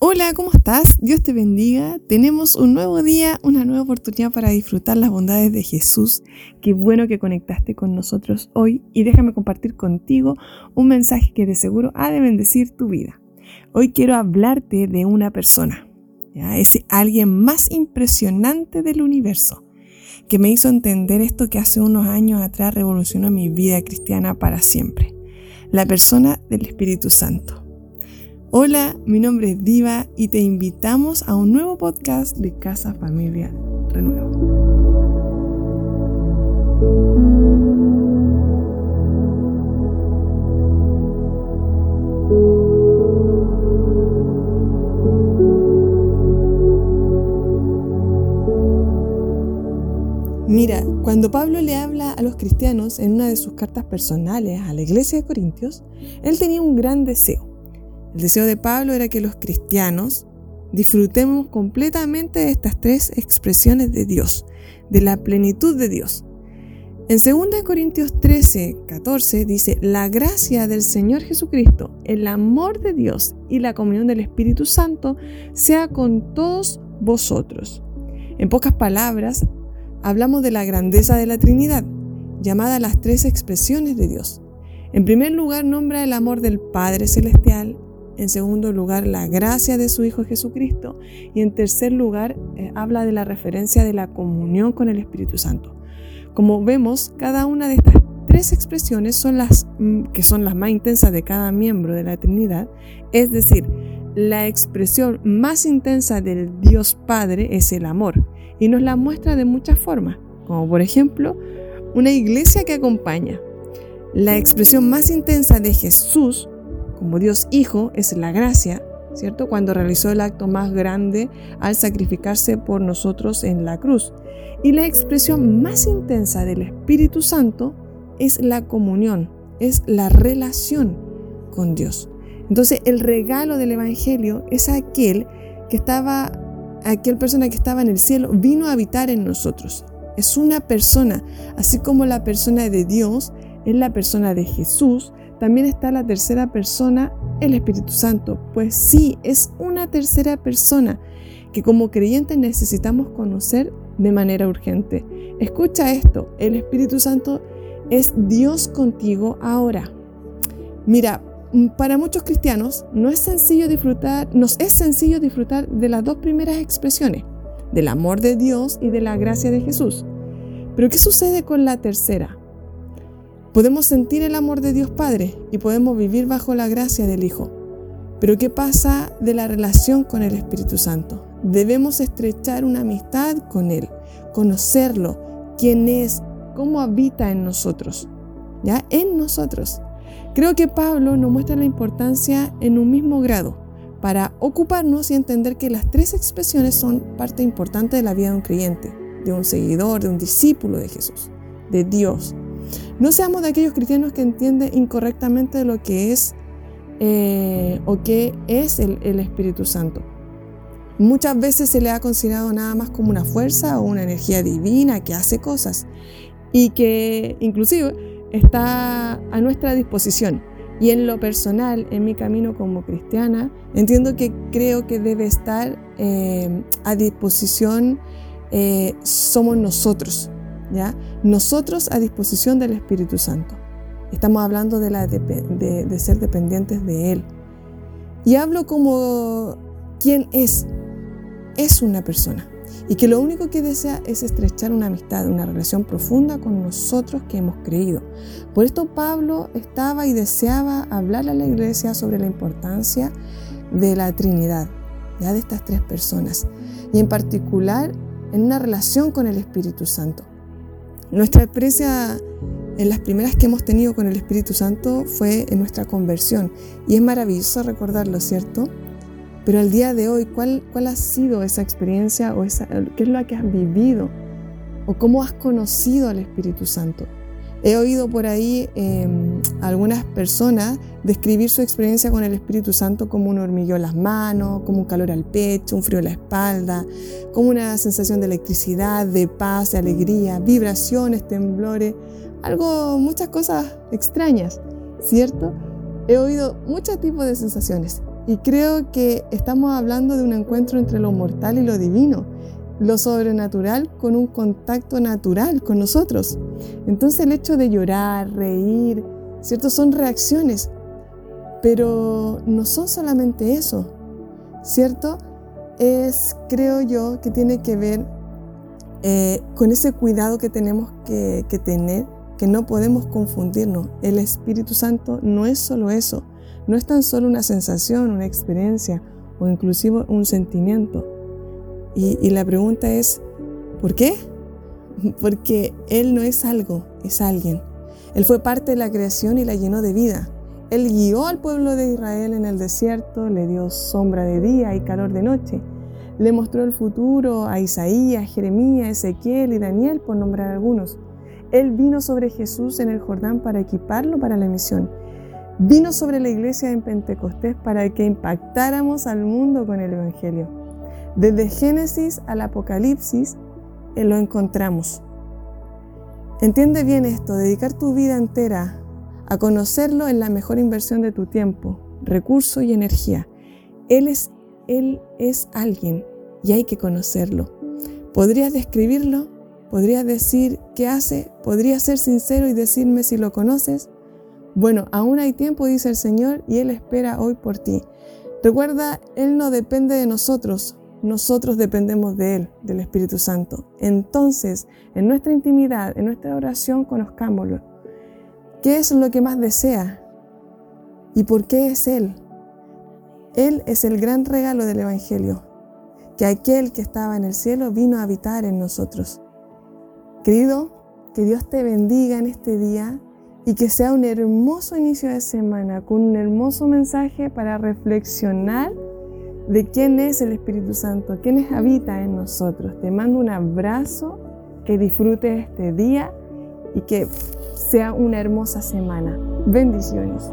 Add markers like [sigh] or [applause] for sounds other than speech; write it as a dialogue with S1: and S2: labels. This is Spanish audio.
S1: Hola, ¿cómo estás? Dios te bendiga. Tenemos un nuevo día, una nueva oportunidad para disfrutar las bondades de Jesús. Qué bueno que conectaste con nosotros hoy y déjame compartir contigo un mensaje que de seguro ha de bendecir tu vida. Hoy quiero hablarte de una persona, ¿ya? ese alguien más impresionante del universo, que me hizo entender esto que hace unos años atrás revolucionó mi vida cristiana para siempre. La persona del Espíritu Santo. Hola, mi nombre es Diva y te invitamos a un nuevo podcast de Casa Familia Renuevo. Mira, cuando Pablo le habla a los cristianos en una de sus cartas personales a la iglesia de Corintios, él tenía un gran deseo el deseo de Pablo era que los cristianos disfrutemos completamente de estas tres expresiones de Dios, de la plenitud de Dios. En 2 Corintios 13, 14 dice, la gracia del Señor Jesucristo, el amor de Dios y la comunión del Espíritu Santo sea con todos vosotros. En pocas palabras, hablamos de la grandeza de la Trinidad, llamada las tres expresiones de Dios. En primer lugar, nombra el amor del Padre Celestial, en segundo lugar, la gracia de su Hijo Jesucristo. Y en tercer lugar, eh, habla de la referencia de la comunión con el Espíritu Santo. Como vemos, cada una de estas tres expresiones son las mm, que son las más intensas de cada miembro de la Trinidad, es decir, la expresión más intensa del Dios Padre es el amor y nos la muestra de muchas formas, como por ejemplo una iglesia que acompaña. La expresión más intensa de Jesús como Dios Hijo es la gracia, ¿cierto? Cuando realizó el acto más grande al sacrificarse por nosotros en la cruz. Y la expresión más intensa del Espíritu Santo es la comunión, es la relación con Dios. Entonces, el regalo del Evangelio es aquel que estaba, aquel persona que estaba en el cielo, vino a habitar en nosotros. Es una persona, así como la persona de Dios es la persona de Jesús, también está la tercera persona, el Espíritu Santo. Pues sí, es una tercera persona que como creyentes necesitamos conocer de manera urgente. Escucha esto, el Espíritu Santo es Dios contigo ahora. Mira, para muchos cristianos no es sencillo disfrutar, nos es sencillo disfrutar de las dos primeras expresiones, del amor de Dios y de la gracia de Jesús. Pero ¿qué sucede con la tercera? Podemos sentir el amor de Dios Padre y podemos vivir bajo la gracia del Hijo. Pero ¿qué pasa de la relación con el Espíritu Santo? Debemos estrechar una amistad con Él, conocerlo, quién es, cómo habita en nosotros, ¿ya? En nosotros. Creo que Pablo nos muestra la importancia en un mismo grado para ocuparnos y entender que las tres expresiones son parte importante de la vida de un creyente, de un seguidor, de un discípulo de Jesús, de Dios, no seamos de aquellos cristianos que entienden incorrectamente lo que es eh, o qué es el, Espíritu Santo. Muchas veces se le ha considerado nada más como una fuerza o una energía divina que hace cosas y que inclusive está a nuestra disposición. Y en lo personal, en mi camino como cristiana, entiendo que creo que debe estar eh, a disposición, eh, somos nosotros, ¿ya? Nosotros a disposición del Espíritu Santo. Estamos hablando de, ser dependientes de Él. Y hablo como quien es. Es una persona. Y que lo único que desea es estrechar una amistad, una relación profunda con nosotros que hemos creído. Por esto Pablo estaba y deseaba hablar a la iglesia sobre la importancia de la Trinidad, ya de estas tres personas. Y en particular en una relación con el Espíritu Santo. Nuestra experiencia en las primeras que hemos tenido con el Espíritu Santo fue en nuestra conversión y es maravilloso recordarlo, ¿cierto? Pero al día de hoy, ¿cuál, cuál ha sido esa experiencia o esa, qué es lo que has vivido? ¿O cómo has conocido al Espíritu Santo? He oído por ahí em, algunas personas describir su experiencia con el Espíritu Santo como un hormigueo en las manos, como un calor al pecho, un frío en la espalda, como una sensación de electricidad, de paz, de alegría, vibraciones, temblores, algo, muchas cosas extrañas, ¿cierto? He oído muchos tipos de sensaciones y creo que estamos hablando de un encuentro entre lo mortal y lo divino, lo sobrenatural con un contacto natural con nosotros. Entonces el hecho de llorar, reír, ¿cierto? Son reacciones, pero no son solamente eso, ¿cierto? Es, creo yo, que tiene que ver eh, con ese cuidado que tenemos que, que tener, que no podemos confundirnos. El Espíritu Santo no es solo eso, no es tan solo una sensación, una experiencia o inclusive un sentimiento. Y, la pregunta es, ¿por qué? [laughs] Porque Él no es algo, es alguien. Él fue parte de la creación y la llenó de vida. Él guió al pueblo de Israel en el desierto, le dio sombra de día y calor de noche. Le mostró el futuro a Isaías, Jeremías, Ezequiel y Daniel, por nombrar algunos. Él vino sobre Jesús en el Jordán para equiparlo para la misión. Vino sobre la iglesia en Pentecostés para que impactáramos al mundo con el Evangelio. Desde Génesis al Apocalipsis eh, lo encontramos. Entiende bien esto, dedicar tu vida entera a conocerlo es la mejor inversión de tu tiempo, recurso y energía. Él es, él es alguien y hay que conocerlo. ¿Podrías describirlo? ¿Podrías decir qué hace? ¿Podrías ser sincero y decirme si lo conoces? Bueno, aún hay tiempo, dice el Señor, y Él espera hoy por ti. Recuerda, Él no depende de nosotros, nosotros dependemos de Él, del Espíritu Santo. Entonces, en nuestra intimidad, en nuestra oración, conozcámoslo. ¿Qué es lo que más desea? ¿Y por qué es Él? Él es el gran regalo del Evangelio, que aquel que estaba en el cielo vino a habitar en nosotros. Querido, que Dios te bendiga en este día y que sea un hermoso inicio de semana con un hermoso mensaje para reflexionar de quién es el Espíritu Santo, quién habita en nosotros. Te mando un abrazo, que disfrutes este día y que sea una hermosa semana. Bendiciones.